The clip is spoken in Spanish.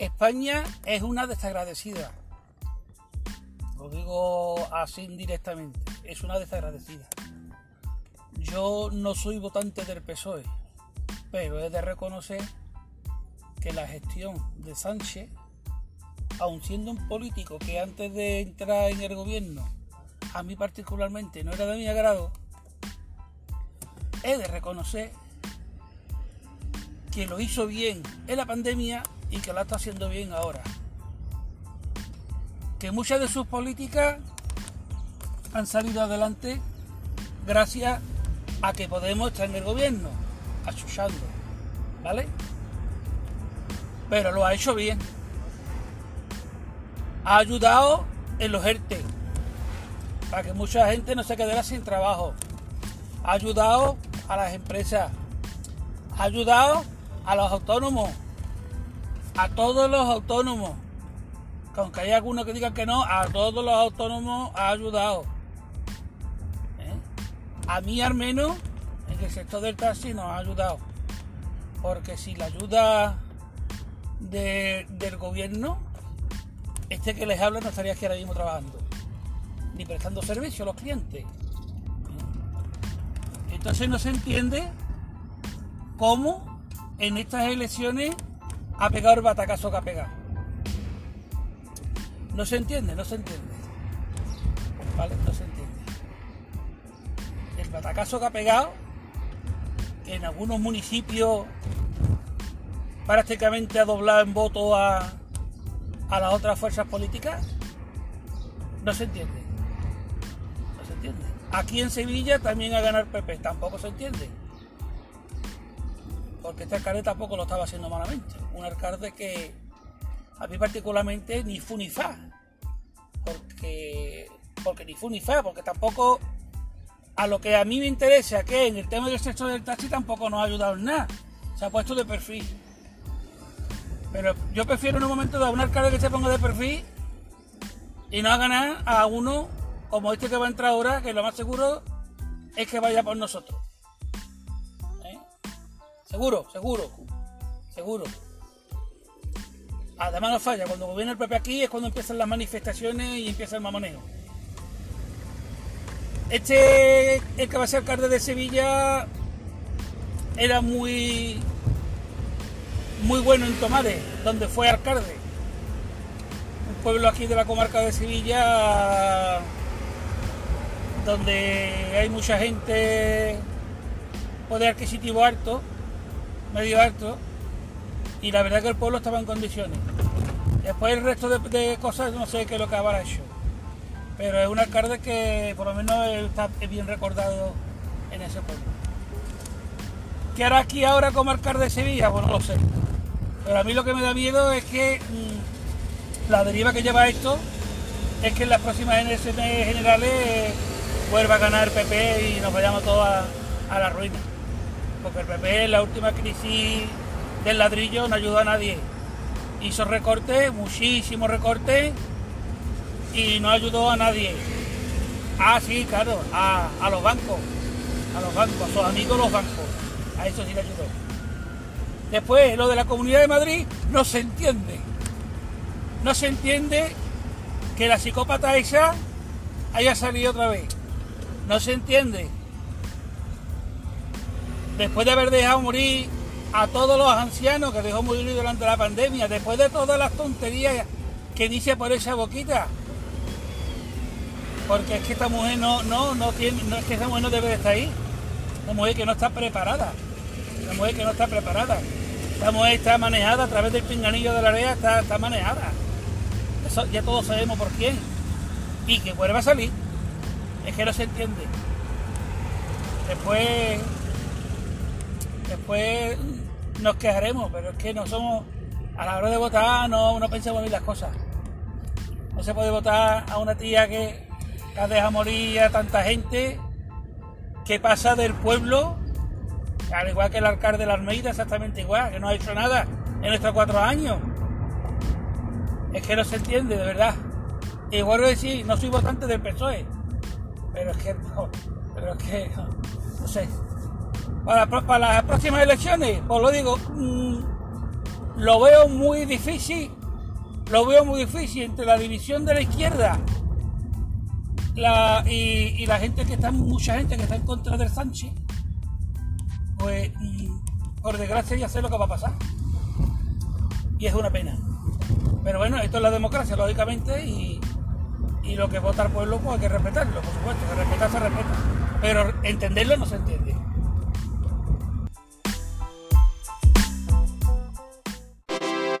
España es una desagradecida. Lo digo así indirectamente. Es una desagradecida. Yo no soy votante del PSOE, pero he de reconocer que la gestión de Sánchez, aun siendo un político que antes de entrar en el gobierno, a mí particularmente no era de mi agrado, he de reconocer que lo hizo bien en la pandemia y que lo está haciendo bien ahora. Que muchas de sus políticas han salido adelante gracias a que Podemos estar en el gobierno, achuchando, ¿vale? Pero lo ha hecho bien. Ha ayudado en los ERTE, para que mucha gente no se quedara sin trabajo. Ha ayudado a las empresas. Ha ayudado a los autónomos a todos los autónomos, aunque hay algunos que digan que no, a todos los autónomos ha ayudado. ¿Eh? A mí al menos, en el sector del taxi nos ha ayudado. Porque si la ayuda del gobierno, este que les habla no estaría aquí ahora mismo trabajando, ni prestando servicio a los clientes. ¿Eh? Entonces no se entiende cómo en estas elecciones ha pegado el batacazo que ha pegado. No se entiende, no se entiende. ¿Vale? No se entiende. El batacazo que ha pegado, que en algunos municipios prácticamente ha doblado en voto a, a las otras fuerzas políticas, no se entiende. No se entiende. Aquí en Sevilla también ha ganado el PP, tampoco se entiende porque este alcalde tampoco lo estaba haciendo malamente. Un alcalde que a mí particularmente ni fu ni fa, porque, porque ni fu ni fa, porque tampoco a lo que a mí me interesa, que en el tema del sexo del taxi tampoco nos ha ayudado en nada, se ha puesto de perfil. Pero yo prefiero en un momento dar un alcalde que se ponga de perfil y no a ganar a uno como este que va a entrar ahora, que lo más seguro es que vaya por nosotros. Seguro, seguro, seguro. Además no falla, cuando viene el PP aquí es cuando empiezan las manifestaciones y empieza el mamoneo. Este, el que va a ser alcalde de Sevilla, era muy, muy bueno en Tomares, donde fue alcalde. Un pueblo aquí de la comarca de Sevilla, donde hay mucha gente, poder adquisitivo alto medio alto y la verdad que el pueblo estaba en condiciones. Después el resto de, cosas no sé qué es lo que habrá hecho, pero es un alcalde que por lo menos está bien recordado en ese pueblo. ¿Qué hará aquí ahora como alcalde de Sevilla? Pues no lo sé. Pero a mí lo que me da miedo es que mm, la deriva que lleva esto es que en las próximas elecciones generales vuelva a ganar PP y nos vayamos todos a la ruina porque el PP en la última crisis del ladrillo no ayudó a nadie. Hizo recortes, muchísimos recortes, y no ayudó a nadie. Ah, sí, claro, a, los bancos, a los bancos, a sus amigos los bancos. A eso sí le ayudó. Después, lo de la Comunidad de Madrid no se entiende. No se entiende que la psicópata esa haya salido otra vez. No se entiende después de haber dejado morir a todos los ancianos que dejó morir durante la pandemia, después de todas las tonterías que dice por esa boquita. Porque es que esta mujer no, no, no tiene, no es que esa mujer no debe de estar ahí. Una mujer que no está preparada. Una mujer que no está preparada. Esta mujer está manejada a través del pinganillo de la área, está, está manejada. Eso ya todos sabemos por quién. Y que vuelva a salir. Es que no se entiende. Después después nos quejaremos, pero es que no somos, a la hora de votar no, no pensamos bien las cosas. No se puede votar a una tía que, ha dejado morir a tanta gente, que pasa del pueblo, al igual que el alcalde de la Almeida, exactamente igual, que no ha hecho nada en estos cuatro años. Es que no se entiende, de verdad. Y vuelvo a decir, no soy votante del PSOE, pero es que pero es que, no sé, para, las próximas elecciones, pues lo digo, mm, lo veo muy difícil lo veo muy difícil entre la división de la izquierda y, la gente que está, mucha gente que está en contra del Sánchez, pues mm, por desgracia ya sé lo que va a pasar. Y es una pena. Pero bueno, esto es la democracia, lógicamente, y, y lo que vota el pueblo, pues hay que respetarlo, por supuesto, que respetar se respeta. Pero entenderlo no se entiende.